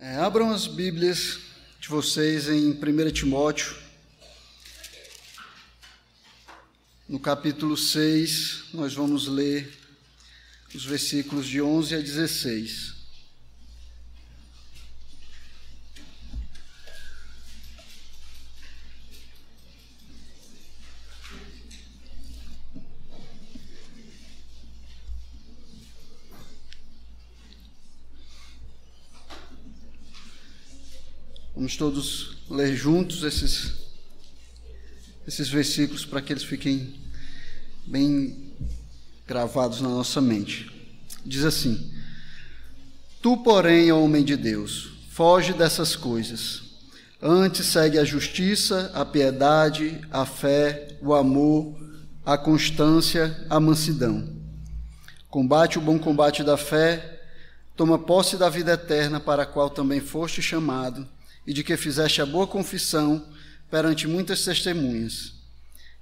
É, abram as Bíblias de vocês em 1 Timóteo, no capítulo 6, nós vamos ler os versículos de 11 a 16. Vamos todos ler juntos esses, esses versículos para que eles fiquem bem gravados na nossa mente. Diz assim: Tu, porém, homem de Deus, foge dessas coisas. Antes segue a justiça, a piedade, a fé, o amor, a constância, a mansidão. Combate o bom combate da fé, toma posse da vida eterna para a qual também foste chamado e de que fizeste a boa confissão perante muitas testemunhas.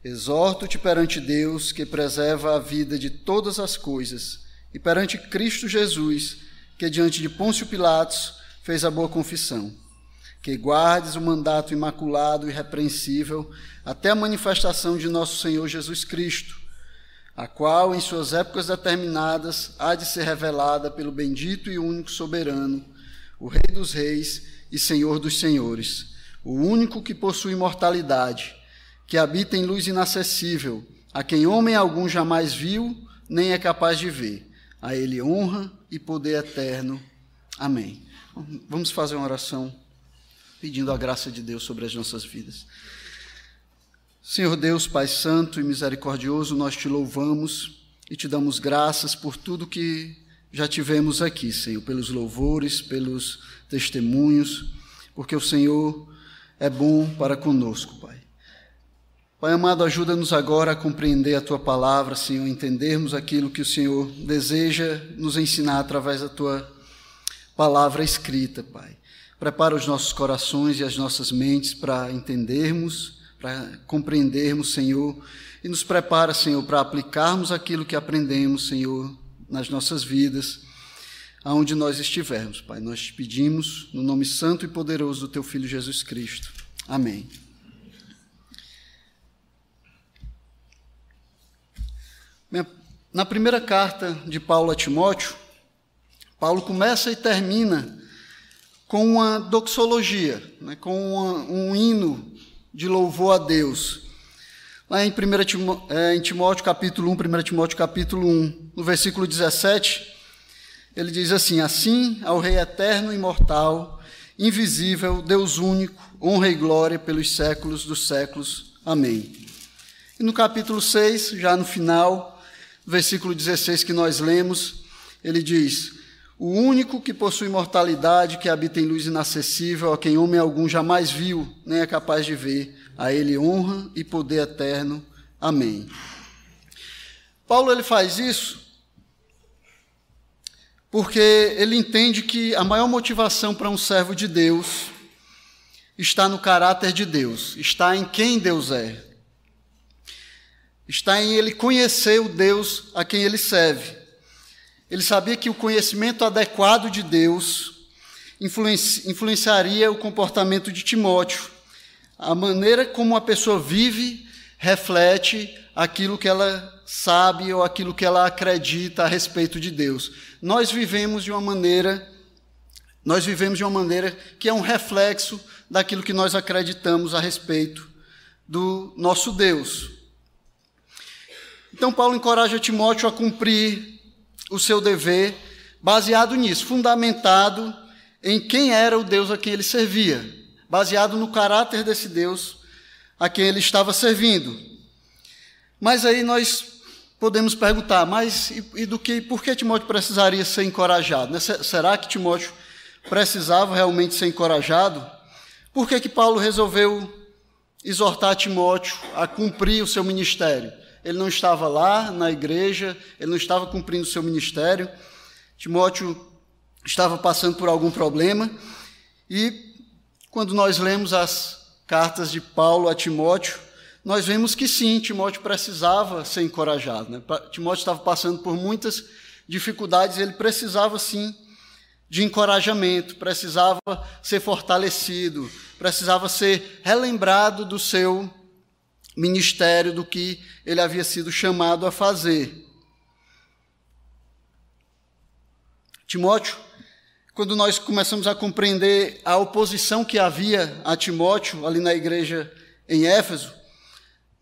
Exorto-te perante Deus, que preserva a vida de todas as coisas, e perante Cristo Jesus, que diante de Pôncio Pilatos fez a boa confissão, que guardes o mandato imaculado e irrepreensível até a manifestação de nosso Senhor Jesus Cristo, a qual, em suas épocas determinadas, há de ser revelada pelo bendito e único soberano, o Rei dos Reis e Senhor dos Senhores, o único que possui imortalidade, que habita em luz inacessível, a quem homem algum jamais viu, nem é capaz de ver. A Ele honra e poder eterno. Amém. Vamos fazer uma oração pedindo a graça de Deus sobre as nossas vidas. Senhor Deus, Pai Santo e misericordioso, nós te louvamos e te damos graças por tudo que já tivemos aqui, Senhor, pelos louvores, pelos testemunhos, porque o Senhor é bom para conosco, Pai. Pai amado, ajuda-nos agora a compreender a tua palavra, Senhor, entendermos aquilo que o Senhor deseja nos ensinar através da tua palavra escrita, Pai. Prepara os nossos corações e as nossas mentes para entendermos, para compreendermos, Senhor, e nos prepara, Senhor, para aplicarmos aquilo que aprendemos, Senhor, nas nossas vidas aonde nós estivermos, Pai. Nós te pedimos no nome santo e poderoso do teu filho Jesus Cristo. Amém. Na primeira carta de Paulo a Timóteo, Paulo começa e termina com uma doxologia, né, com uma, um hino de louvor a Deus. Lá em, 1 Timóteo, é, em Timóteo capítulo 1, 1 Timóteo capítulo 1, no versículo 17, ele diz assim: Assim ao Rei eterno imortal, invisível, Deus único, honra e glória pelos séculos dos séculos. Amém. E no capítulo 6, já no final, versículo 16 que nós lemos, ele diz: O único que possui imortalidade, que habita em luz inacessível, a quem homem algum jamais viu, nem é capaz de ver, a ele honra e poder eterno. Amém. Paulo ele faz isso porque ele entende que a maior motivação para um servo de Deus está no caráter de Deus, está em quem Deus é, está em ele conhecer o Deus a quem ele serve. Ele sabia que o conhecimento adequado de Deus influenci influenciaria o comportamento de Timóteo, a maneira como a pessoa vive reflete aquilo que ela sabe ou aquilo que ela acredita a respeito de Deus. Nós vivemos de uma maneira nós vivemos de uma maneira que é um reflexo daquilo que nós acreditamos a respeito do nosso Deus. Então Paulo encoraja Timóteo a cumprir o seu dever baseado nisso, fundamentado em quem era o Deus a quem ele servia, baseado no caráter desse Deus a quem ele estava servindo. Mas aí nós podemos perguntar, mas e, e, do que, por que Timóteo precisaria ser encorajado? Né? Será que Timóteo precisava realmente ser encorajado? Por que, que Paulo resolveu exortar Timóteo a cumprir o seu ministério? Ele não estava lá na igreja, ele não estava cumprindo o seu ministério. Timóteo estava passando por algum problema e quando nós lemos as cartas de Paulo a Timóteo, nós vemos que sim, Timóteo precisava ser encorajado. Né? Timóteo estava passando por muitas dificuldades, ele precisava sim de encorajamento, precisava ser fortalecido, precisava ser relembrado do seu ministério, do que ele havia sido chamado a fazer. Timóteo, quando nós começamos a compreender a oposição que havia a Timóteo ali na igreja em Éfeso,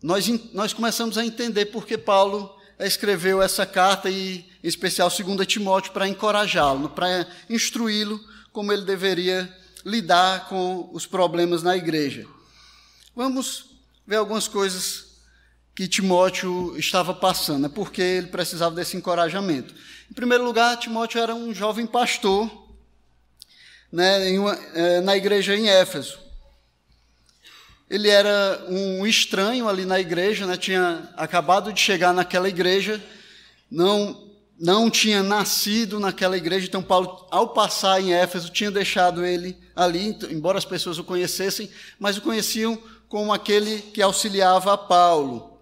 nós, nós começamos a entender por que Paulo escreveu essa carta, e em especial 2 Timóteo, para encorajá-lo, para instruí-lo como ele deveria lidar com os problemas na igreja. Vamos ver algumas coisas que Timóteo estava passando, é porque ele precisava desse encorajamento. Em primeiro lugar, Timóteo era um jovem pastor né, uma, é, na igreja em Éfeso. Ele era um estranho ali na igreja, né, tinha acabado de chegar naquela igreja, não não tinha nascido naquela igreja, então Paulo, ao passar em Éfeso, tinha deixado ele ali, embora as pessoas o conhecessem, mas o conheciam como aquele que auxiliava a Paulo.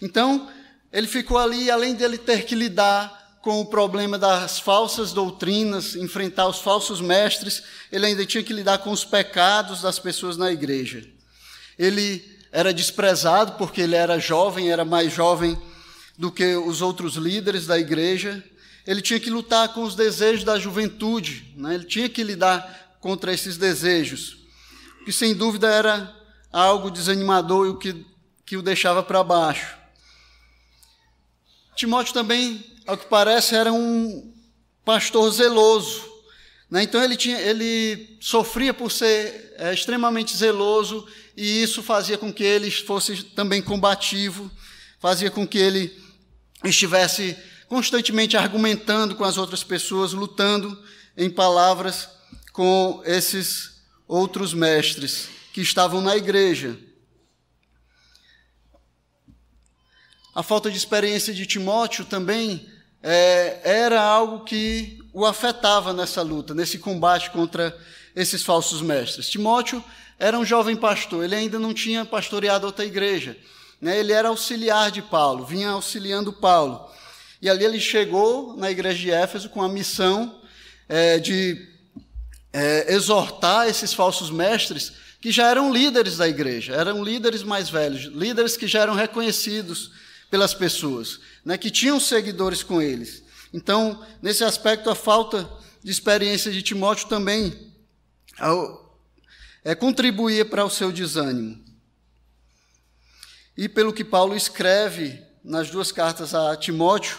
Então, ele ficou ali, além dele ter que lidar com o problema das falsas doutrinas, enfrentar os falsos mestres, ele ainda tinha que lidar com os pecados das pessoas na igreja. Ele era desprezado porque ele era jovem, era mais jovem do que os outros líderes da igreja. Ele tinha que lutar com os desejos da juventude, né? ele tinha que lidar contra esses desejos, que sem dúvida era algo desanimador e o que, que o deixava para baixo. Timóteo também, ao que parece, era um pastor zeloso. Né? Então ele, tinha, ele sofria por ser é, extremamente zeloso e isso fazia com que ele fosse também combativo, fazia com que ele estivesse constantemente argumentando com as outras pessoas, lutando em palavras com esses outros mestres que estavam na igreja. A falta de experiência de Timóteo também é, era algo que o afetava nessa luta, nesse combate contra esses falsos mestres. Timóteo era um jovem pastor, ele ainda não tinha pastoreado outra igreja. Né? Ele era auxiliar de Paulo, vinha auxiliando Paulo. E ali ele chegou na igreja de Éfeso com a missão é, de é, exortar esses falsos mestres que já eram líderes da igreja, eram líderes mais velhos, líderes que já eram reconhecidos pelas pessoas, né, que tinham seguidores com eles. Então, nesse aspecto, a falta de experiência de Timóteo também é, contribuía para o seu desânimo. E pelo que Paulo escreve nas duas cartas a Timóteo,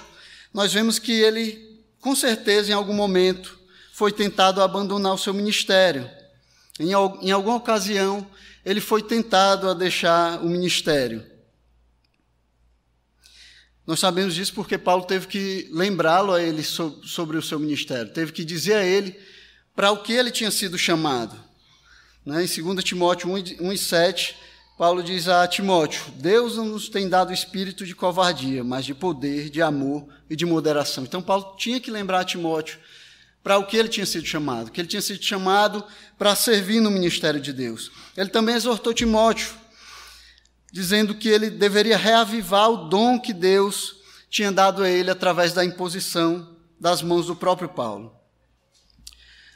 nós vemos que ele, com certeza, em algum momento, foi tentado abandonar o seu ministério. Em, em alguma ocasião, ele foi tentado a deixar o ministério. Nós sabemos disso porque Paulo teve que lembrá-lo a ele sobre o seu ministério, teve que dizer a ele para o que ele tinha sido chamado. Né? Em 2 Timóteo 1 e 7, Paulo diz a Timóteo: Deus não nos tem dado espírito de covardia, mas de poder, de amor e de moderação. Então, Paulo tinha que lembrar a Timóteo para o que ele tinha sido chamado, que ele tinha sido chamado para servir no ministério de Deus. Ele também exortou Timóteo, dizendo que ele deveria reavivar o dom que Deus tinha dado a ele através da imposição das mãos do próprio Paulo.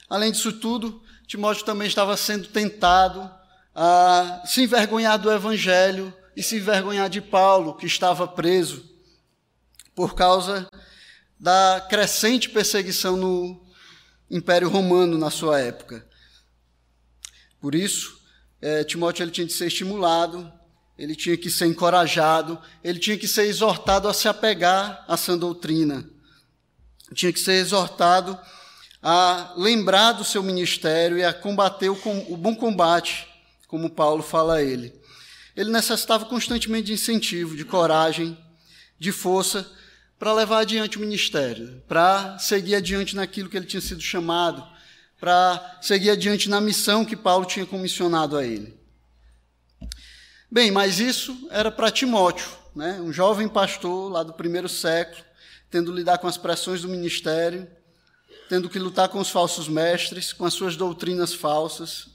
Além disso tudo, Timóteo também estava sendo tentado a se envergonhar do evangelho e se envergonhar de Paulo, que estava preso por causa da crescente perseguição no Império Romano na sua época. Por isso, é, Timóteo ele tinha de ser estimulado, ele tinha que ser encorajado, ele tinha que ser exortado a se apegar à sã doutrina, tinha que ser exortado a lembrar do seu ministério e a combater o, o bom combate, como Paulo fala a ele. Ele necessitava constantemente de incentivo, de coragem, de força para levar adiante o ministério, para seguir adiante naquilo que ele tinha sido chamado, para seguir adiante na missão que Paulo tinha comissionado a ele. Bem, mas isso era para Timóteo, né? um jovem pastor lá do primeiro século, tendo lidar com as pressões do ministério, tendo que lutar com os falsos mestres, com as suas doutrinas falsas,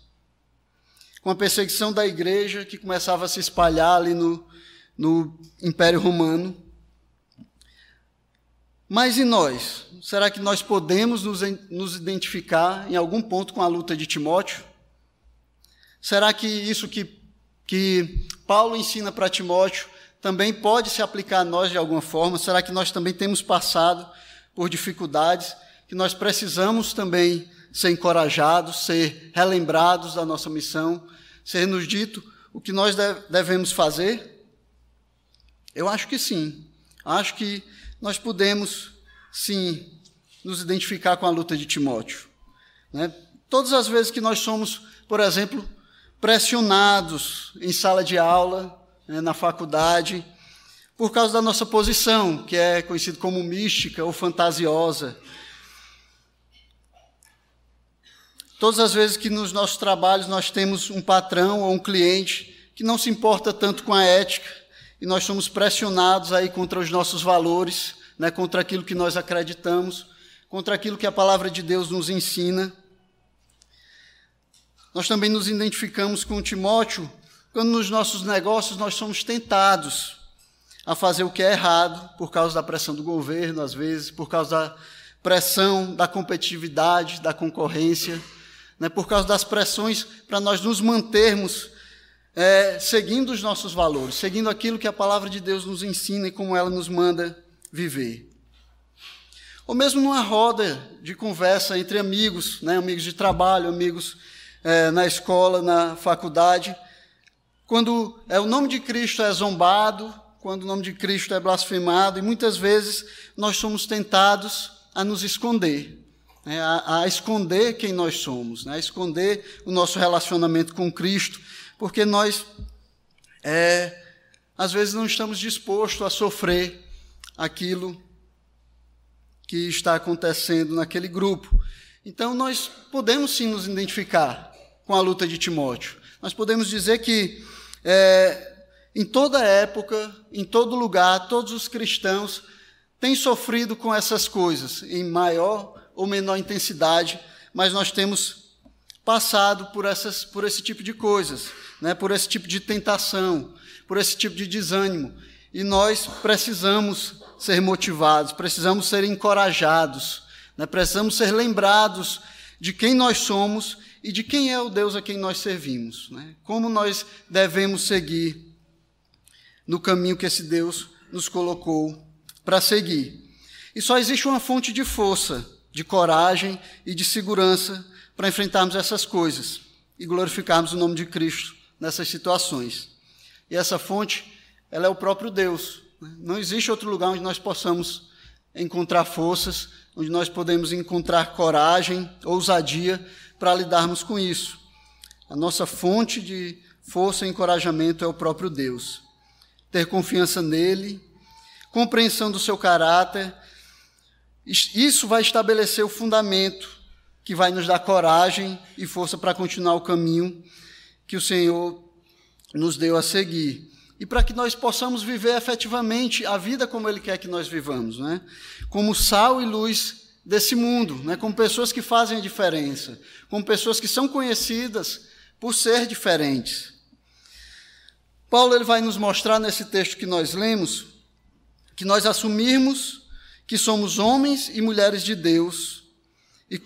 com a perseguição da igreja que começava a se espalhar ali no, no Império Romano. Mas e nós? Será que nós podemos nos, nos identificar em algum ponto com a luta de Timóteo? Será que isso que, que Paulo ensina para Timóteo também pode se aplicar a nós de alguma forma? Será que nós também temos passado por dificuldades que nós precisamos também ser encorajados, ser relembrados da nossa missão, ser nos dito o que nós devemos fazer? Eu acho que sim. Acho que nós podemos, sim, nos identificar com a luta de Timóteo. Né? Todas as vezes que nós somos, por exemplo, pressionados em sala de aula, né, na faculdade, por causa da nossa posição, que é conhecida como mística ou fantasiosa. Todas as vezes que nos nossos trabalhos nós temos um patrão ou um cliente que não se importa tanto com a ética e nós somos pressionados aí contra os nossos valores, né, contra aquilo que nós acreditamos, contra aquilo que a palavra de Deus nos ensina. Nós também nos identificamos com Timóteo quando nos nossos negócios nós somos tentados a fazer o que é errado por causa da pressão do governo, às vezes, por causa da pressão da competitividade, da concorrência, né, por causa das pressões para nós nos mantermos é, seguindo os nossos valores, seguindo aquilo que a palavra de Deus nos ensina e como ela nos manda viver. Ou mesmo numa roda de conversa entre amigos, né, amigos de trabalho, amigos é, na escola, na faculdade, quando é, o nome de Cristo é zombado, quando o nome de Cristo é blasfemado, e muitas vezes nós somos tentados a nos esconder, né, a, a, esconder quem nós somos, né, a esconder o nosso relacionamento com Cristo, porque nós, é, às vezes, não estamos dispostos a sofrer aquilo que está acontecendo naquele grupo. Então, nós podemos sim nos identificar com a luta de Timóteo. Nós podemos dizer que é, em toda época, em todo lugar, todos os cristãos têm sofrido com essas coisas, em maior ou menor intensidade, mas nós temos passado por, essas, por esse tipo de coisas, né? por esse tipo de tentação, por esse tipo de desânimo. E nós precisamos ser motivados, precisamos ser encorajados, né? precisamos ser lembrados de quem nós somos e de quem é o Deus a quem nós servimos. Né? Como nós devemos seguir no caminho que esse Deus nos colocou para seguir. E só existe uma fonte de força, de coragem e de segurança para enfrentarmos essas coisas e glorificarmos o nome de Cristo nessas situações. E essa fonte, ela é o próprio Deus, não existe outro lugar onde nós possamos encontrar forças, onde nós podemos encontrar coragem, ousadia para lidarmos com isso. A nossa fonte de força e encorajamento é o próprio Deus. Ter confiança nele, compreensão do seu caráter, isso vai estabelecer o fundamento que vai nos dar coragem e força para continuar o caminho que o Senhor nos deu a seguir e para que nós possamos viver efetivamente a vida como Ele quer que nós vivamos, né? como sal e luz desse mundo, né? como pessoas que fazem a diferença, como pessoas que são conhecidas por ser diferentes. Paulo ele vai nos mostrar nesse texto que nós lemos que nós assumirmos que somos homens e mulheres de Deus e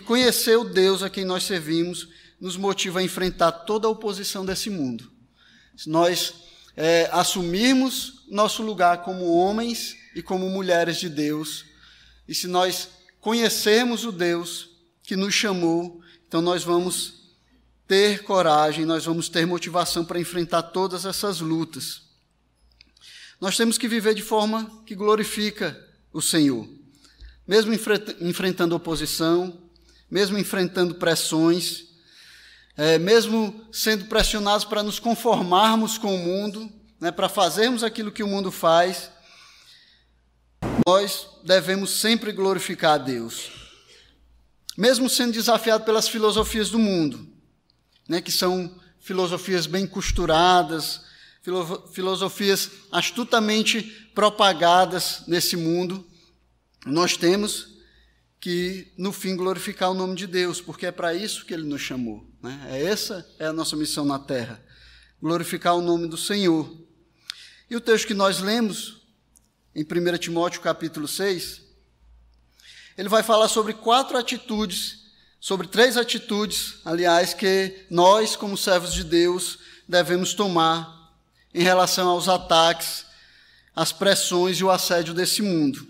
conhecer o Deus a quem nós servimos nos motiva a enfrentar toda a oposição desse mundo. Se nós é, assumirmos nosso lugar como homens e como mulheres de Deus, e se nós conhecermos o Deus que nos chamou, então nós vamos ter coragem, nós vamos ter motivação para enfrentar todas essas lutas. Nós temos que viver de forma que glorifica o Senhor, mesmo enfrentando oposição, mesmo enfrentando pressões, é, mesmo sendo pressionados para nos conformarmos com o mundo, né, para fazermos aquilo que o mundo faz, nós devemos sempre glorificar a Deus. Mesmo sendo desafiado pelas filosofias do mundo, né, que são filosofias bem costuradas, filosofias astutamente propagadas nesse mundo, nós temos que, no fim, glorificar o nome de Deus, porque é para isso que Ele nos chamou. Né? É essa é a nossa missão na terra, glorificar o nome do Senhor. E o texto que nós lemos, em 1 Timóteo capítulo 6, ele vai falar sobre quatro atitudes, sobre três atitudes, aliás, que nós, como servos de Deus, devemos tomar em relação aos ataques, às pressões e o assédio desse mundo.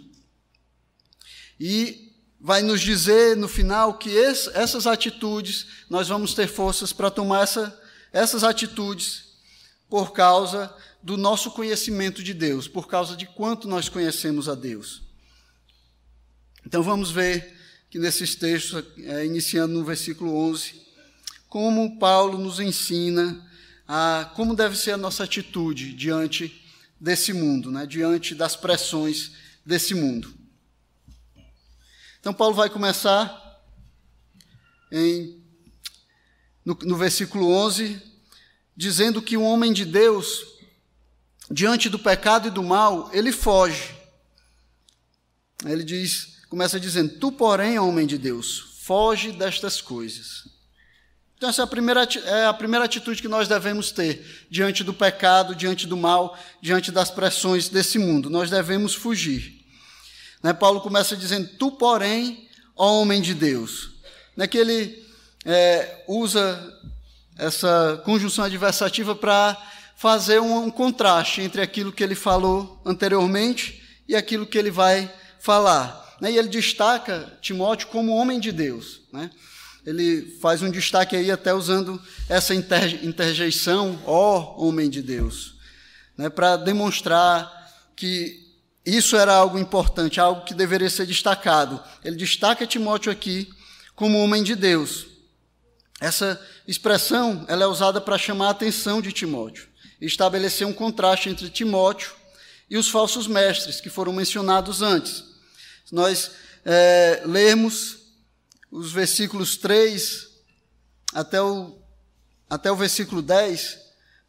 E vai nos dizer no final que esse, essas atitudes, nós vamos ter forças para tomar essa, essas atitudes por causa do nosso conhecimento de Deus, por causa de quanto nós conhecemos a Deus. Então vamos ver que nesses textos, é, iniciando no versículo 11, como Paulo nos ensina a como deve ser a nossa atitude diante desse mundo, né, diante das pressões desse mundo. Então Paulo vai começar em, no, no versículo 11, dizendo que o homem de Deus diante do pecado e do mal, ele foge. Ele diz, começa dizendo: Tu, porém, homem de Deus, foge destas coisas. Então, essa é a, primeira, é a primeira atitude que nós devemos ter diante do pecado, diante do mal, diante das pressões desse mundo. Nós devemos fugir. Né? Paulo começa dizendo: Tu, porém, homem de Deus. Né? Que ele é, usa essa conjunção adversativa para fazer um, um contraste entre aquilo que ele falou anteriormente e aquilo que ele vai falar. Né? E ele destaca Timóteo como homem de Deus. Né? Ele faz um destaque aí até usando essa interjeição, ó homem de Deus, né? para demonstrar que isso era algo importante, algo que deveria ser destacado. Ele destaca Timóteo aqui como homem de Deus. Essa expressão ela é usada para chamar a atenção de Timóteo estabelecer um contraste entre Timóteo e os falsos mestres que foram mencionados antes. Se nós é, lermos os versículos 3 até o, até o versículo 10,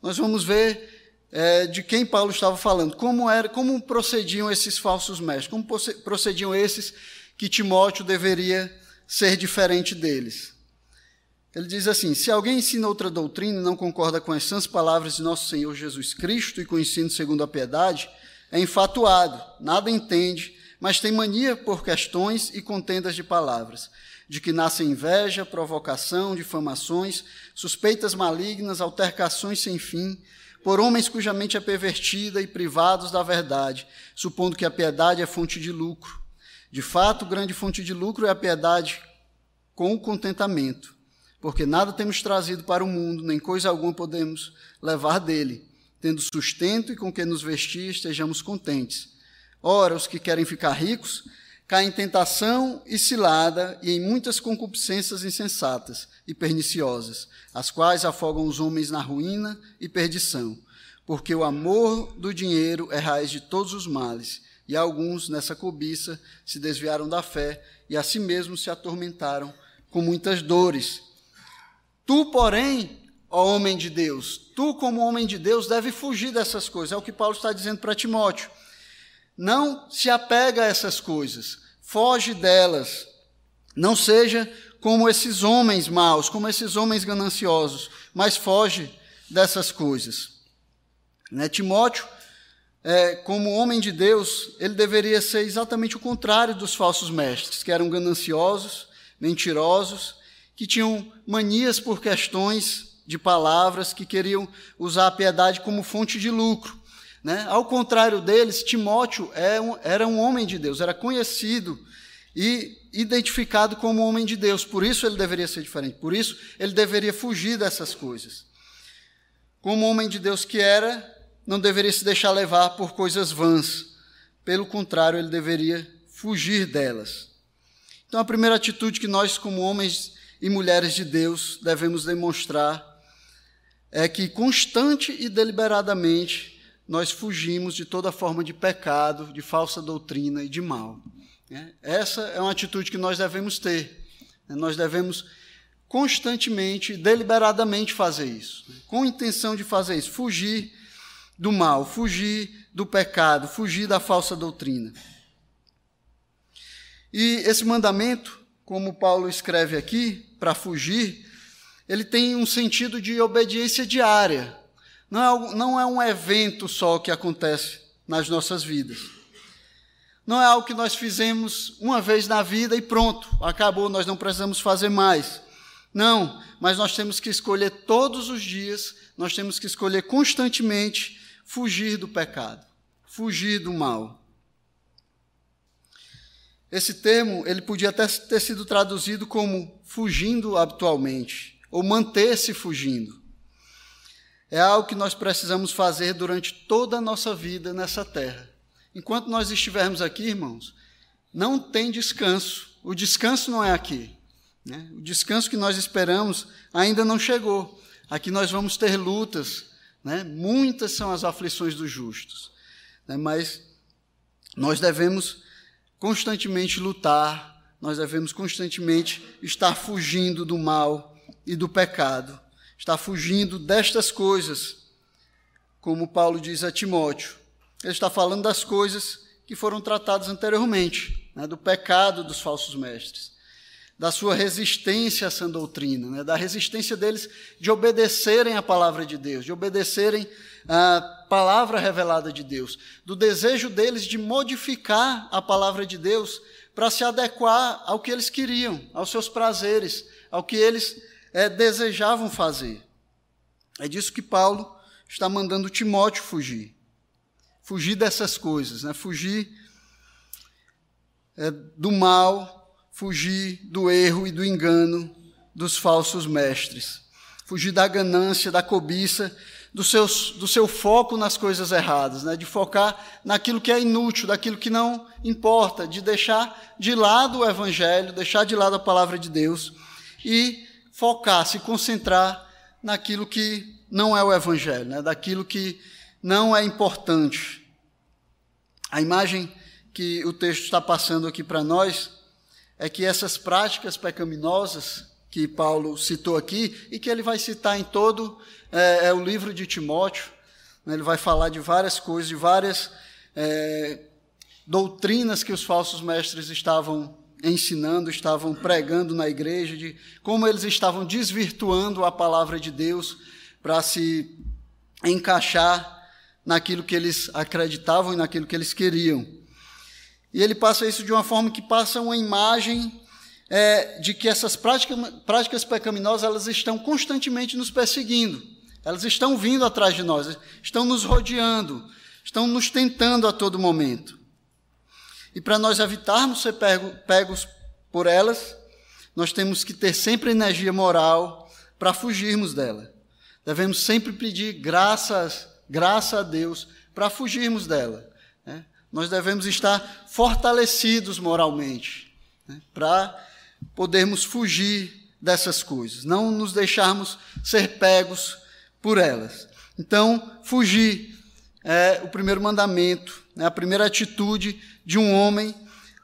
nós vamos ver é, de quem Paulo estava falando, como, era, como procediam esses falsos mestres, como procediam esses que Timóteo deveria ser diferente deles. Ele diz assim: se alguém ensina outra doutrina e não concorda com as sãs palavras de nosso Senhor Jesus Cristo e com o ensino segundo a piedade, é infatuado, nada entende, mas tem mania por questões e contendas de palavras, de que nasce inveja, provocação, difamações, suspeitas malignas, altercações sem fim, por homens cuja mente é pervertida e privados da verdade, supondo que a piedade é fonte de lucro. De fato, grande fonte de lucro é a piedade com o contentamento porque nada temos trazido para o mundo, nem coisa alguma podemos levar dele. Tendo sustento e com que nos vestir, estejamos contentes. Ora, os que querem ficar ricos caem em tentação e cilada e em muitas concupiscências insensatas e perniciosas, as quais afogam os homens na ruína e perdição. Porque o amor do dinheiro é raiz de todos os males, e alguns, nessa cobiça, se desviaram da fé e a si mesmos se atormentaram com muitas dores. Tu, porém, ó homem de Deus, tu, como homem de Deus, deve fugir dessas coisas. É o que Paulo está dizendo para Timóteo. Não se apega a essas coisas, foge delas. Não seja como esses homens maus, como esses homens gananciosos, mas foge dessas coisas. Né? Timóteo, é, como homem de Deus, ele deveria ser exatamente o contrário dos falsos mestres, que eram gananciosos, mentirosos que tinham manias por questões de palavras, que queriam usar a piedade como fonte de lucro. Né? Ao contrário deles, Timóteo é era um homem de Deus, era conhecido e identificado como homem de Deus, por isso ele deveria ser diferente, por isso ele deveria fugir dessas coisas. Como homem de Deus que era, não deveria se deixar levar por coisas vãs, pelo contrário, ele deveria fugir delas. Então, a primeira atitude que nós, como homens e mulheres de Deus devemos demonstrar é que constante e deliberadamente nós fugimos de toda forma de pecado, de falsa doutrina e de mal. Né? Essa é uma atitude que nós devemos ter. Né? Nós devemos constantemente, deliberadamente fazer isso, né? com intenção de fazer isso, fugir do mal, fugir do pecado, fugir da falsa doutrina. E esse mandamento como Paulo escreve aqui, para fugir, ele tem um sentido de obediência diária. Não é, não é um evento só que acontece nas nossas vidas. Não é algo que nós fizemos uma vez na vida e pronto, acabou, nós não precisamos fazer mais. Não, mas nós temos que escolher todos os dias, nós temos que escolher constantemente fugir do pecado, fugir do mal. Esse termo, ele podia até ter sido traduzido como fugindo habitualmente, ou manter-se fugindo. É algo que nós precisamos fazer durante toda a nossa vida nessa terra. Enquanto nós estivermos aqui, irmãos, não tem descanso. O descanso não é aqui. Né? O descanso que nós esperamos ainda não chegou. Aqui nós vamos ter lutas, né? muitas são as aflições dos justos, né? mas nós devemos constantemente lutar, nós devemos constantemente estar fugindo do mal e do pecado, estar fugindo destas coisas, como Paulo diz a Timóteo. Ele está falando das coisas que foram tratadas anteriormente, né? do pecado dos falsos mestres da sua resistência a essa doutrina, né? da resistência deles de obedecerem a palavra de Deus, de obedecerem a palavra revelada de Deus, do desejo deles de modificar a palavra de Deus para se adequar ao que eles queriam, aos seus prazeres, ao que eles é, desejavam fazer. É disso que Paulo está mandando Timóteo fugir. Fugir dessas coisas, né? fugir é, do mal, fugir do erro e do engano dos falsos mestres, fugir da ganância, da cobiça, do, seus, do seu foco nas coisas erradas, né? de focar naquilo que é inútil, daquilo que não importa, de deixar de lado o Evangelho, deixar de lado a palavra de Deus e focar, se concentrar naquilo que não é o Evangelho, né? daquilo que não é importante. A imagem que o texto está passando aqui para nós é que essas práticas pecaminosas que Paulo citou aqui e que ele vai citar em todo é, é o livro de Timóteo, né, ele vai falar de várias coisas, de várias é, doutrinas que os falsos mestres estavam ensinando, estavam pregando na igreja, de como eles estavam desvirtuando a palavra de Deus para se encaixar naquilo que eles acreditavam e naquilo que eles queriam. E ele passa isso de uma forma que passa uma imagem é, de que essas práticas, práticas pecaminosas elas estão constantemente nos perseguindo, elas estão vindo atrás de nós, estão nos rodeando, estão nos tentando a todo momento. E para nós evitarmos ser pego, pegos por elas, nós temos que ter sempre energia moral para fugirmos dela. Devemos sempre pedir graças, graça a Deus para fugirmos dela. Nós devemos estar fortalecidos moralmente, né, para podermos fugir dessas coisas, não nos deixarmos ser pegos por elas. Então, fugir é o primeiro mandamento, é a primeira atitude de um homem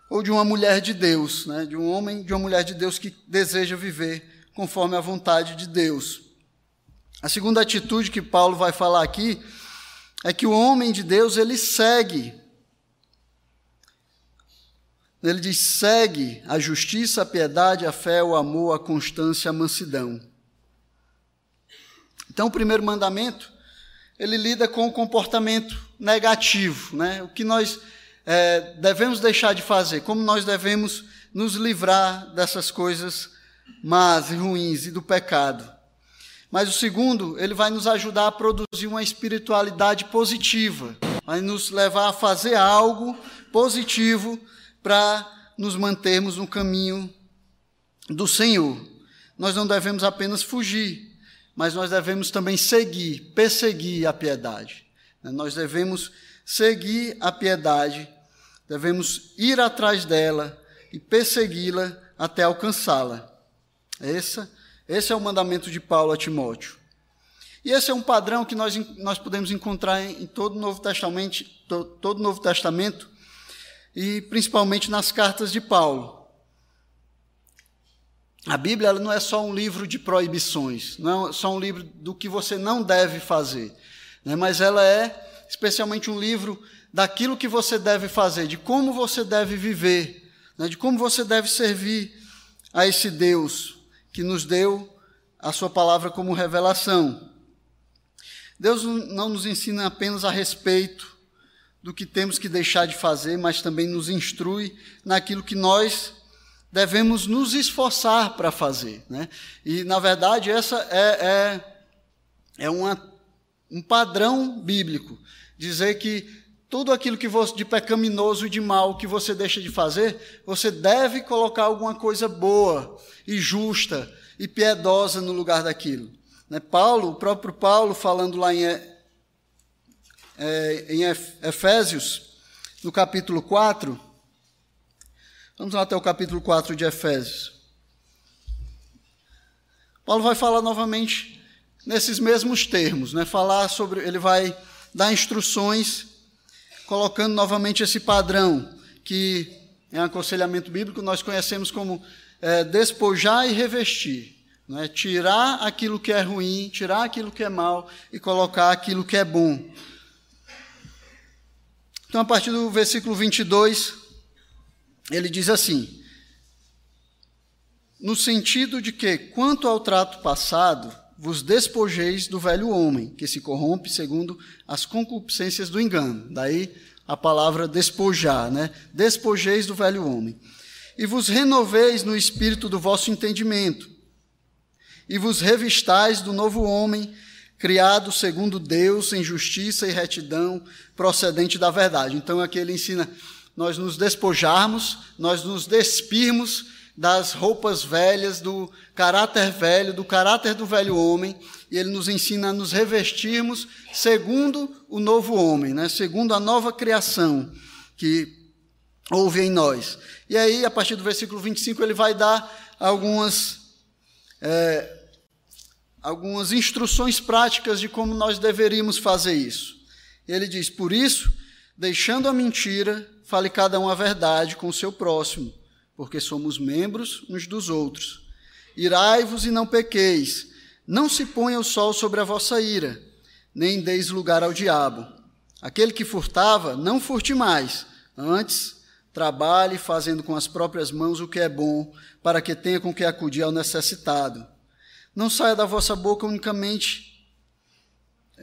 ou de uma mulher de Deus, né, de um homem, de uma mulher de Deus que deseja viver conforme a vontade de Deus. A segunda atitude que Paulo vai falar aqui é que o homem de Deus ele segue ele diz: segue a justiça, a piedade, a fé, o amor, a constância, a mansidão. Então, o primeiro mandamento, ele lida com o comportamento negativo, né? o que nós é, devemos deixar de fazer, como nós devemos nos livrar dessas coisas más e ruins e do pecado. Mas o segundo, ele vai nos ajudar a produzir uma espiritualidade positiva, vai nos levar a fazer algo positivo para nos mantermos no caminho do Senhor. Nós não devemos apenas fugir, mas nós devemos também seguir, perseguir a piedade. Nós devemos seguir a piedade, devemos ir atrás dela e persegui-la até alcançá-la. Esse, esse é o mandamento de Paulo a Timóteo. E esse é um padrão que nós, nós podemos encontrar em, em todo o Novo Testamento, todo o Novo Testamento, e principalmente nas cartas de Paulo. A Bíblia ela não é só um livro de proibições, não é só um livro do que você não deve fazer, né? mas ela é especialmente um livro daquilo que você deve fazer, de como você deve viver, né? de como você deve servir a esse Deus que nos deu a Sua palavra como revelação. Deus não nos ensina apenas a respeito do que temos que deixar de fazer, mas também nos instrui naquilo que nós devemos nos esforçar para fazer. Né? E, na verdade, essa é, é, é uma, um padrão bíblico. Dizer que tudo aquilo que você, de pecaminoso e de mal que você deixa de fazer, você deve colocar alguma coisa boa e justa e piedosa no lugar daquilo. Né? Paulo, o próprio Paulo, falando lá em, é, em Efésios, no capítulo 4, Vamos lá até o capítulo 4 de Efésios. Paulo vai falar novamente nesses mesmos termos, né? Falar sobre, ele vai dar instruções, colocando novamente esse padrão que é um aconselhamento bíblico nós conhecemos como é, despojar e revestir, né? Tirar aquilo que é ruim, tirar aquilo que é mal e colocar aquilo que é bom. Então, a partir do versículo 22, ele diz assim: no sentido de que, quanto ao trato passado, vos despojeis do velho homem, que se corrompe segundo as concupiscências do engano. Daí a palavra despojar, né? Despojeis do velho homem. E vos renoveis no espírito do vosso entendimento. E vos revistais do novo homem, criado segundo Deus, em justiça e retidão, procedente da verdade. Então aqui ele ensina nós nos despojarmos, nós nos despirmos das roupas velhas, do caráter velho, do caráter do velho homem, e ele nos ensina a nos revestirmos segundo o novo homem, né? segundo a nova criação que houve em nós. E aí, a partir do versículo 25, ele vai dar algumas, é, algumas instruções práticas de como nós deveríamos fazer isso. Ele diz: Por isso, deixando a mentira, Fale cada um a verdade com o seu próximo, porque somos membros uns dos outros. Irai-vos e não pequeis. Não se ponha o sol sobre a vossa ira, nem deis lugar ao diabo. Aquele que furtava, não furte mais. Antes, trabalhe fazendo com as próprias mãos o que é bom, para que tenha com que acudir ao necessitado. Não saia da vossa boca unicamente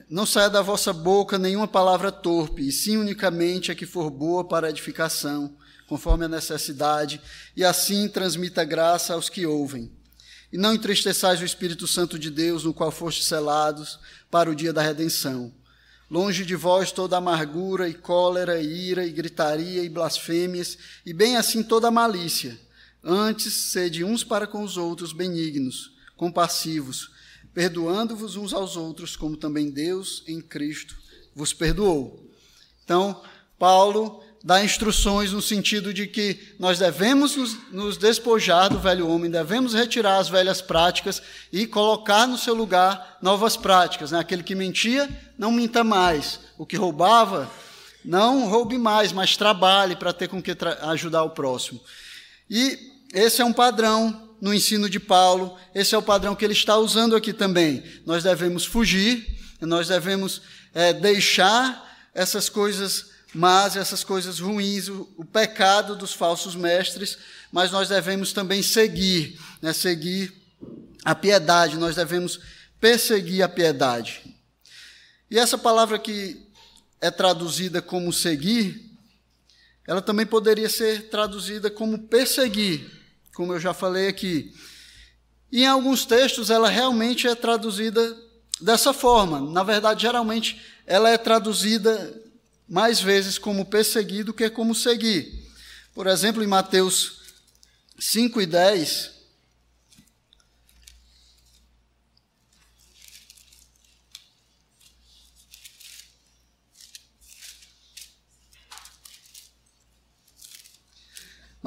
não saia da vossa boca nenhuma palavra torpe, e sim unicamente a que for boa para edificação, conforme a necessidade, e assim transmita graça aos que ouvem. E não entristeçais o Espírito Santo de Deus, no qual fostes selados para o dia da redenção. Longe de vós toda amargura e cólera, e ira e gritaria e blasfêmias, e bem assim toda malícia. Antes, sede uns para com os outros benignos, compassivos, perdoando-vos uns aos outros, como também Deus em Cristo vos perdoou. Então, Paulo dá instruções no sentido de que nós devemos nos, despojar do velho homem, devemos retirar as velhas práticas e colocar no seu lugar novas práticas. Né? Aquele que mentia, não minta mais. O que roubava, não roube mais, mas trabalhe para ter com que ajudar o próximo. E esse é um padrão no ensino de Paulo, esse é o padrão que ele está usando aqui também. Nós devemos fugir, nós devemos é, deixar essas coisas más, essas coisas ruins, o, o, pecado dos falsos mestres, mas nós devemos também seguir, né, seguir a piedade, nós devemos perseguir a piedade. E essa palavra que é traduzida como seguir, ela também poderia ser traduzida como perseguir como eu já falei aqui. Em alguns textos ela realmente é traduzida dessa forma. Na verdade, geralmente ela é traduzida mais vezes como perseguir do que como seguir. Por exemplo, em Mateus 5 e 10,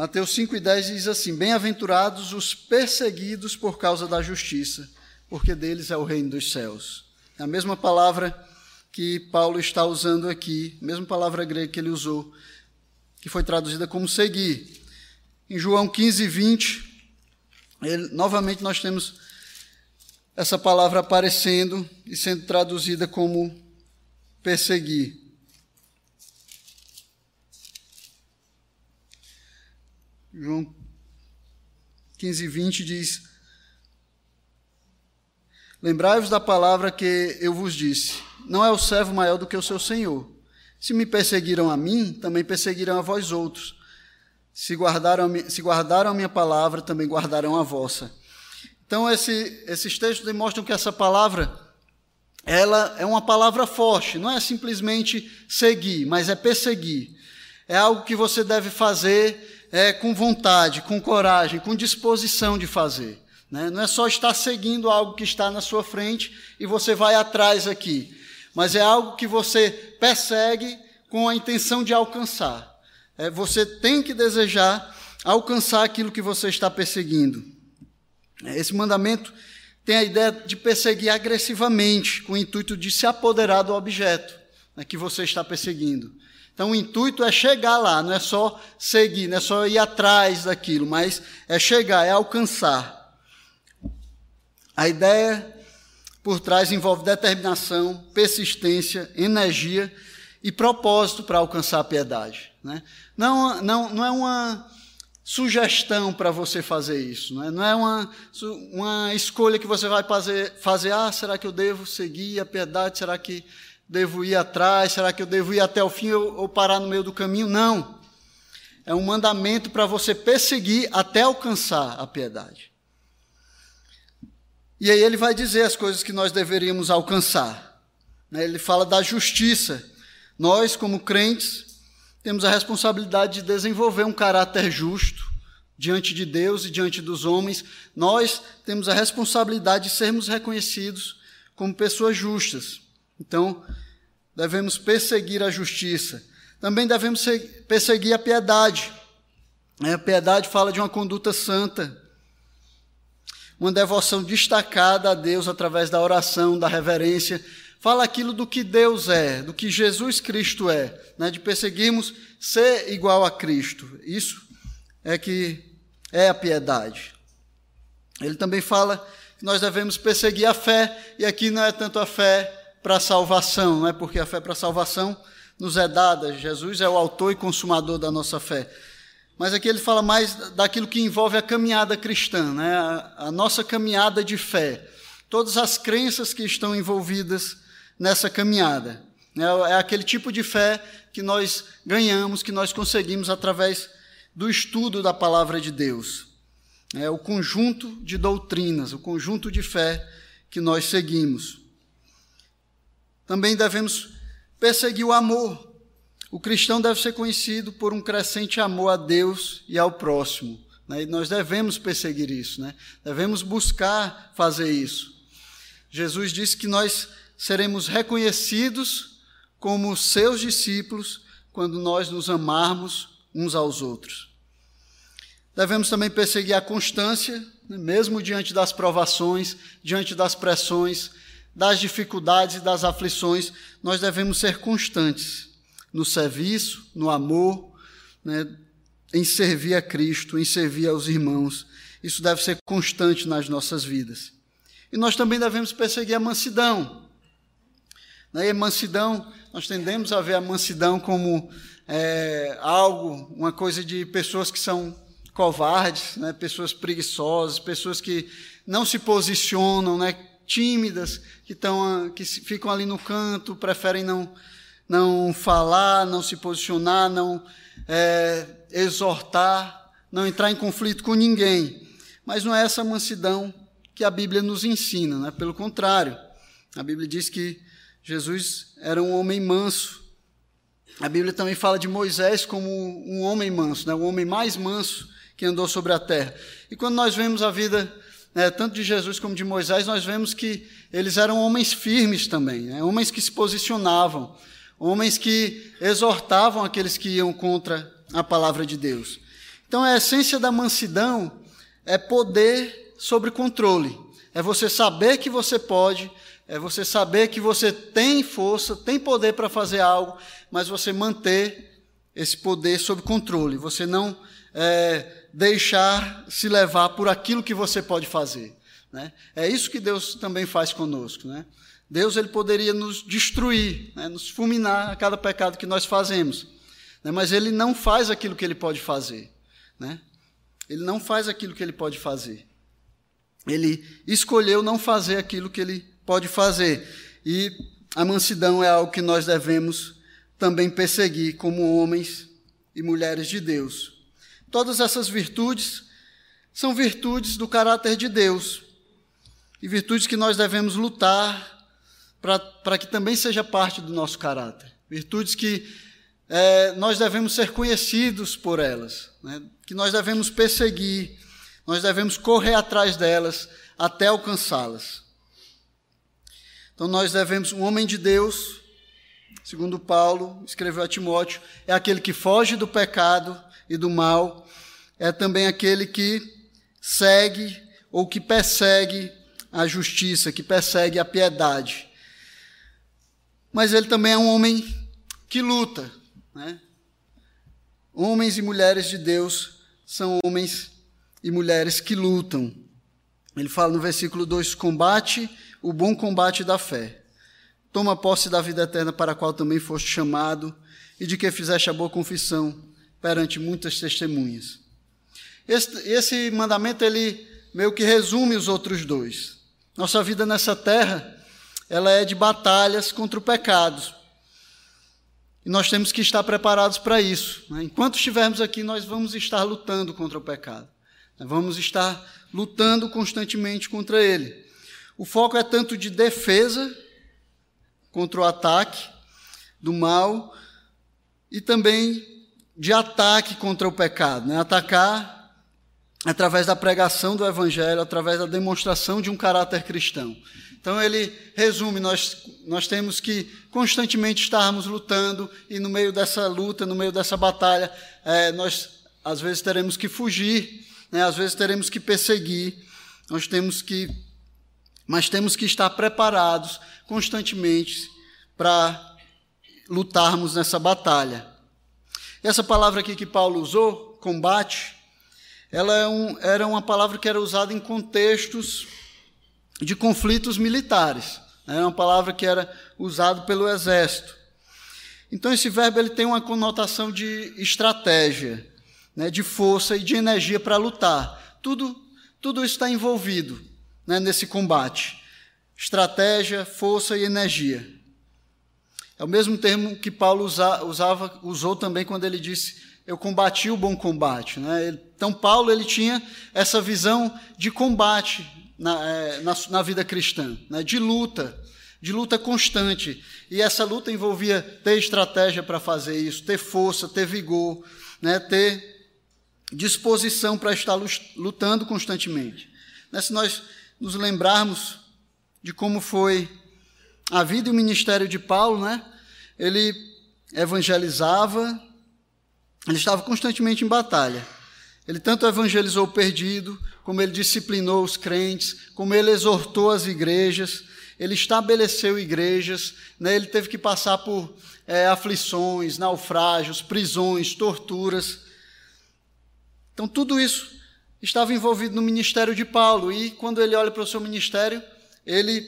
Mateus 5 e 10 diz assim: Bem-aventurados os perseguidos por causa da justiça, porque deles é o reino dos céus. É a mesma palavra que Paulo está usando aqui, a mesma palavra grega que ele usou, que foi traduzida como seguir. Em João 15, 20, ele, novamente nós temos essa palavra aparecendo e sendo traduzida como perseguir. João 15, 20 diz: Lembrai-vos da palavra que eu vos disse: Não é o servo maior do que o seu senhor. Se me perseguiram a mim, também perseguirão a vós outros. Se guardaram, se guardaram a minha palavra, também guardarão a vossa. Então, esse, esses textos demonstram que essa palavra, ela é uma palavra forte, não é simplesmente seguir, mas é perseguir. É algo que você deve fazer é, com vontade, com coragem, com disposição de fazer. Né? Não é só estar seguindo algo que está na sua frente e você vai atrás aqui, mas é algo que você persegue com a intenção de alcançar. É, você tem que desejar alcançar aquilo que você está perseguindo. Esse mandamento tem a ideia de perseguir agressivamente, com o intuito de se apoderar do objeto né, que você está perseguindo. Então, o intuito é chegar lá, não é só seguir, não é só ir atrás daquilo, mas é chegar, é alcançar. A ideia por trás envolve determinação, persistência, energia e propósito para alcançar a piedade. Né? Não, não, não é uma sugestão para você fazer isso, não é, não é uma, uma escolha que você vai fazer, fazer, ah, será que eu devo seguir a piedade, será que devo ir atrás, será que eu devo ir até o fim ou, parar no meio do caminho? Não. É um mandamento para você perseguir até alcançar a piedade. E aí ele vai dizer as coisas que nós deveríamos alcançar. Né? Ele fala da justiça. Nós, como crentes, temos a responsabilidade de desenvolver um caráter justo diante de Deus e diante dos homens. Nós temos a responsabilidade de sermos reconhecidos como pessoas justas. Então, devemos perseguir a justiça. Também devemos perseguir a piedade. A piedade fala de uma conduta santa, uma devoção destacada a Deus através da oração, da reverência. Fala aquilo do que Deus é, do que Jesus Cristo é, né? de perseguirmos ser igual a Cristo. Isso é que é a piedade. Ele também fala que nós devemos perseguir a fé, e aqui não é tanto a fé para a salvação, não é porque a fé para a salvação nos é dada, Jesus é o autor e consumador da nossa fé. Mas aqui ele fala mais daquilo que envolve a caminhada cristã, né? a, a nossa caminhada de fé, todas as crenças que estão envolvidas nessa caminhada. É, é aquele tipo de fé que nós ganhamos, que nós conseguimos através do estudo da palavra de Deus. É o conjunto de doutrinas, o conjunto de fé que nós seguimos. Também devemos perseguir o amor, o cristão deve ser conhecido por um crescente amor a Deus e ao próximo. Né? E nós devemos perseguir isso, né? devemos buscar fazer isso. Jesus disse que nós seremos reconhecidos como seus discípulos quando nós nos amarmos uns aos outros. Devemos também perseguir a constância, né? mesmo diante das provações, diante das pressões, das dificuldades e das aflições, nós devemos ser constantes no serviço, no amor, né, em servir a Cristo, em servir aos irmãos. Isso deve ser constante nas nossas vidas. E nós também devemos perseguir a mansidão. Né, mansidão, nós tendemos a ver a mansidão como é, algo, uma coisa de pessoas que são covardes, né, pessoas preguiçosas, pessoas que não se posicionam, né, tímidas, que, tão, que ficam ali no canto, preferem não não falar, não se posicionar, não é, exortar, não entrar em conflito com ninguém. Mas não é essa mansidão que a Bíblia nos ensina, né? pelo contrário. A Bíblia diz que Jesus era um homem manso. A Bíblia também fala de Moisés como um homem manso, né? o homem mais manso que andou sobre a terra. E quando nós vemos a vida né, tanto de Jesus como de Moisés, nós vemos que eles eram homens firmes também, né? homens que se posicionavam, homens que exortavam aqueles que iam contra a palavra de Deus. Então, a essência da mansidão é poder sobre controle. É você saber que você pode, é você saber que você tem força, tem poder para fazer algo, mas você manter esse poder sob controle. Você não é, deixar se levar por aquilo que você pode fazer. Né? É isso que Deus também faz conosco. Né? Deus ele poderia nos destruir, né, nos fulminar a cada pecado que nós fazemos. Né, mas ele não faz aquilo que ele pode fazer. Né? Ele não faz aquilo que ele pode fazer. Ele escolheu não fazer aquilo que ele pode fazer. E a mansidão é algo que nós devemos também perseguir como homens e mulheres de Deus. Todas essas virtudes são virtudes do caráter de Deus e virtudes que nós devemos lutar para que também seja parte do nosso caráter. Virtudes que é, nós devemos ser conhecidos por elas, né? que nós devemos perseguir, nós devemos correr atrás delas até alcançá-las. Então nós devemos, um homem de Deus, segundo Paulo escreveu a Timóteo, é aquele que foge do pecado e do mal, é também aquele que segue ou que persegue a justiça, que persegue a piedade. Mas ele também é um homem que luta. Né? Homens e mulheres de Deus são homens e mulheres que lutam. Ele fala no versículo 2: combate o bom combate da fé. Toma posse da vida eterna para a qual também foste chamado e de que fizeste a boa confissão perante muitas testemunhas. Esse, esse mandamento ele meio que resume os outros dois. Nossa vida nessa terra, ela é de batalhas contra o pecado. E nós temos que estar preparados para isso. Né? Enquanto estivermos aqui, nós vamos estar lutando contra o pecado. Vamos estar lutando constantemente contra ele. O foco é tanto de defesa contra o ataque do mal e também de ataque contra o pecado, né? Atacar através da pregação do Evangelho, através da demonstração de um caráter cristão. Então ele resume: nós, nós temos que constantemente estarmos lutando, e no meio dessa luta, no meio dessa batalha, é, nós às vezes teremos que fugir, né, às vezes teremos que perseguir, nós temos que. Mas temos que estar preparados constantemente para lutarmos nessa batalha. Essa palavra aqui que Paulo usou, combate, ela é um, era uma palavra que era usada em contextos de conflitos militares. Era né? uma palavra que era usada pelo exército. Então esse verbo ele tem uma conotação de estratégia, né, de força e de energia para lutar. Tudo, tudo está envolvido né, nesse combate. Estratégia, força e energia. É o mesmo termo que Paulo usa, usava, usou também quando ele disse eu combati o bom combate. Né? Então, Paulo ele tinha essa visão de combate na, é, na, na vida cristã, né? de luta, de luta constante. E essa luta envolvia ter estratégia para fazer isso, ter força, ter vigor, né? ter disposição para estar lutando constantemente. Né? Se nós nos lembrarmos de como foi a vida e o ministério de Paulo, né? ele evangelizava, ele estava constantemente em batalha. Ele tanto evangelizou o perdido, como ele disciplinou os crentes, como ele exortou as igrejas, ele estabeleceu igrejas, né? ele teve que passar por é, aflições, naufrágios, prisões, torturas. Então, tudo isso estava envolvido no ministério de Paulo, e quando ele olha para o seu ministério, ele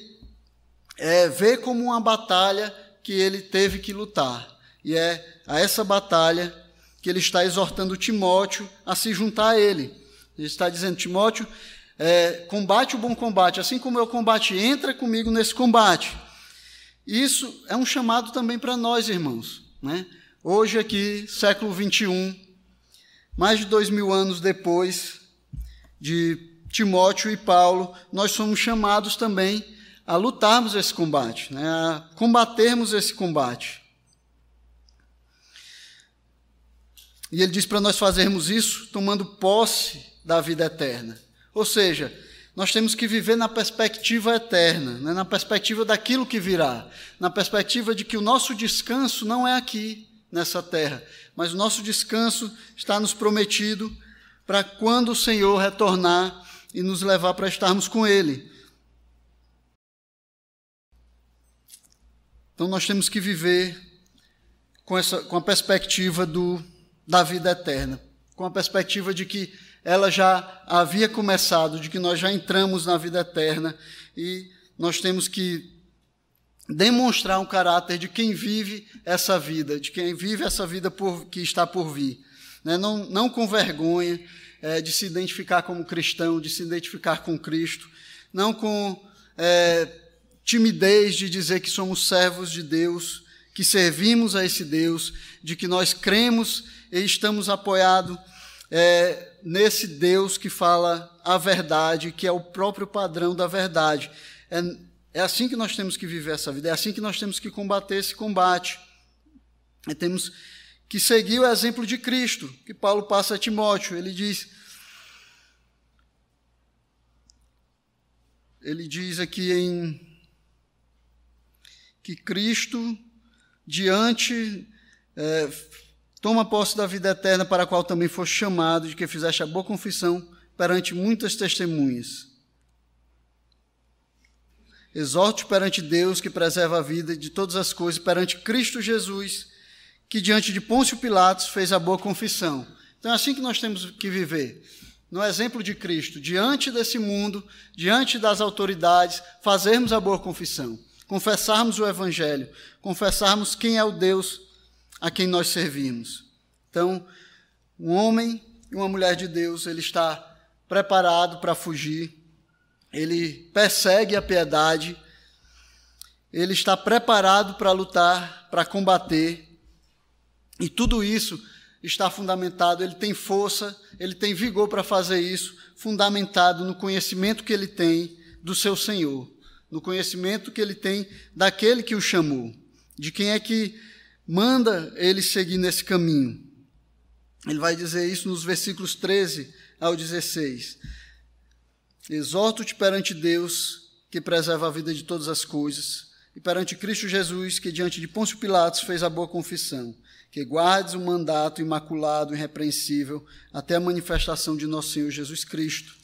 é, vê como uma batalha que ele teve que lutar. E é a essa batalha que ele está exortando Timóteo a se juntar a ele. Ele está dizendo: Timóteo, é, combate o bom combate, assim como eu combate, entra comigo nesse combate. Isso é um chamado também para nós, irmãos. Né? Hoje, aqui, século 21, mais de dois mil anos depois de Timóteo e Paulo, nós somos chamados também a lutarmos esse combate, né? a combatermos esse combate. E ele diz para nós fazermos isso tomando posse da vida eterna. Ou seja, nós temos que viver na perspectiva eterna, né? na perspectiva daquilo que virá, na perspectiva de que o nosso descanso não é aqui, nessa terra, mas o nosso descanso está nos prometido para quando o Senhor retornar e nos levar para estarmos com Ele. Então nós temos que viver com, essa, com a perspectiva do da vida eterna, com a perspectiva de que ela já havia começado, de que nós já entramos na vida eterna e nós temos que demonstrar um caráter de quem vive essa vida, de quem vive essa vida por, que está por vir. Né? Não, não com vergonha é, de se identificar como cristão, de se identificar com Cristo, não com é, timidez de dizer que somos servos de Deus, que servimos a esse Deus, de que nós cremos e estamos apoiados é, nesse Deus que fala a verdade, que é o próprio padrão da verdade. É, é assim que nós temos que viver essa vida, é assim que nós temos que combater esse combate. E temos que seguir o exemplo de Cristo, que Paulo passa a Timóteo. Ele diz. Ele diz aqui em que Cristo, diante, é, toma posse da vida eterna, para a qual também foi chamado, de que fizeste a boa confissão perante muitas testemunhas. Exorte perante Deus, que preserva a vida de todas as coisas, perante Cristo Jesus, que diante de Pôncio Pilatos fez a boa confissão. Então é assim que nós temos que viver. No exemplo de Cristo, diante desse mundo, diante das autoridades, fazermos a boa confissão confessarmos o Evangelho, confessarmos quem é o Deus a quem nós servimos. Então, um homem e uma mulher de Deus, ele está preparado para fugir, ele persegue a piedade, ele está preparado para lutar, para combater, e tudo isso está fundamentado, ele tem força, ele tem vigor para fazer isso, fundamentado no conhecimento que ele tem do seu Senhor no conhecimento que ele tem daquele que o chamou, de quem é que manda ele seguir nesse caminho. Ele vai dizer isso nos versículos 13 ao 16. Exorto-te perante Deus, que preserva a vida de todas as coisas, e perante Cristo Jesus, que diante de Pôncio Pilatos fez a boa confissão, que guardes o mandato imaculado, irrepreensível, até a manifestação de nosso Senhor Jesus Cristo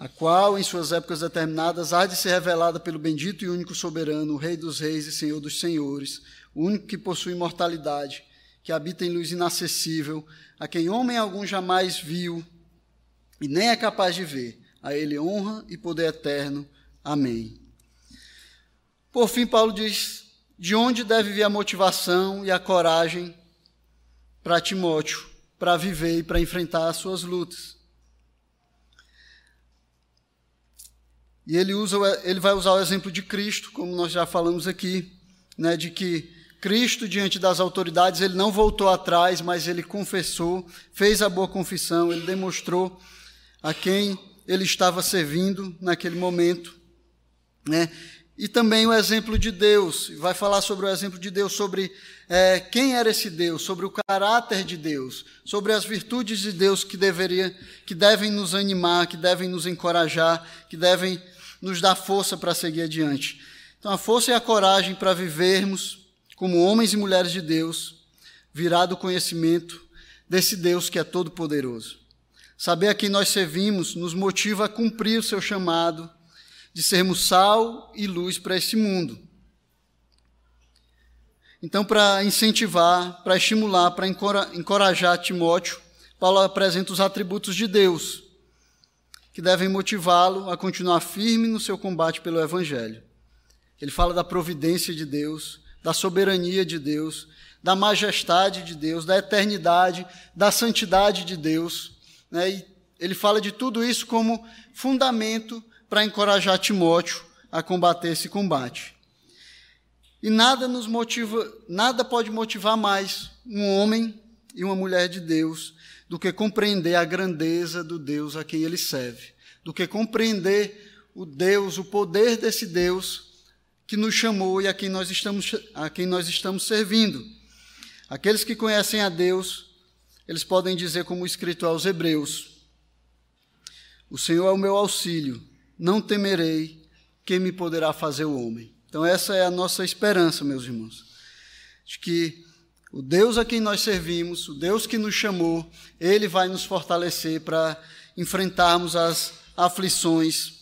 a qual, em suas épocas determinadas, há de ser revelada pelo bendito e único soberano, Rei dos Reis e Senhor dos Senhores, o único que possui imortalidade, que habita em luz inacessível, a quem homem algum jamais viu e nem é capaz de ver. A ele honra e poder eterno. Amém. Por fim, Paulo diz: de onde deve vir a motivação e a coragem para Timóteo, para viver e para enfrentar as suas lutas? E ele, usa, ele vai usar o exemplo de Cristo, como nós já falamos aqui, né, de que Cristo, diante das autoridades, ele não voltou atrás, mas ele confessou, fez a boa confissão, ele demonstrou a quem ele estava servindo naquele momento. Né? E também o exemplo de Deus, vai falar sobre o exemplo de Deus, sobre é, quem era esse Deus, sobre o caráter de Deus, sobre as virtudes de Deus que, deveria, que devem nos animar, que devem nos encorajar, que devem nos dá força para seguir adiante. Então, a força e a coragem para vivermos como homens e mulheres de Deus, virá do conhecimento desse Deus que é todo-poderoso. Saber a quem nós servimos nos motiva a cumprir o seu chamado de sermos sal e luz para esse mundo. Então, para incentivar, para estimular, para encorajar Timóteo, Paulo apresenta os atributos de Deus que devem motivá-lo a continuar firme no seu combate pelo Evangelho. Ele fala da providência de Deus, da soberania de Deus, da majestade de Deus, da eternidade, da santidade de Deus. Né? E ele fala de tudo isso como fundamento para encorajar Timóteo a combater esse combate. E nada nos motiva, nada pode motivar mais um homem e uma mulher de Deus do que compreender a grandeza do Deus a quem ele serve, do que compreender o Deus, o poder desse Deus que nos chamou e a quem nós estamos, a quem nós estamos servindo. Aqueles que conhecem a Deus, eles podem dizer, como escrito aos Hebreus: O Senhor é o meu auxílio, não temerei, quem me poderá fazer o homem. Então, essa é a nossa esperança, meus irmãos, de que o Deus a quem nós servimos, o Deus que nos chamou, ele vai nos fortalecer para enfrentarmos as aflições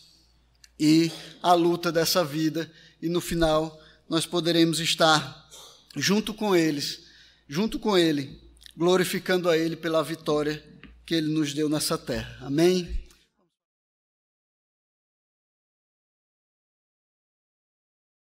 e a luta dessa vida e no final nós poderemos estar junto com eles, junto com ele, glorificando a ele pela vitória que ele nos deu nessa terra. Amém.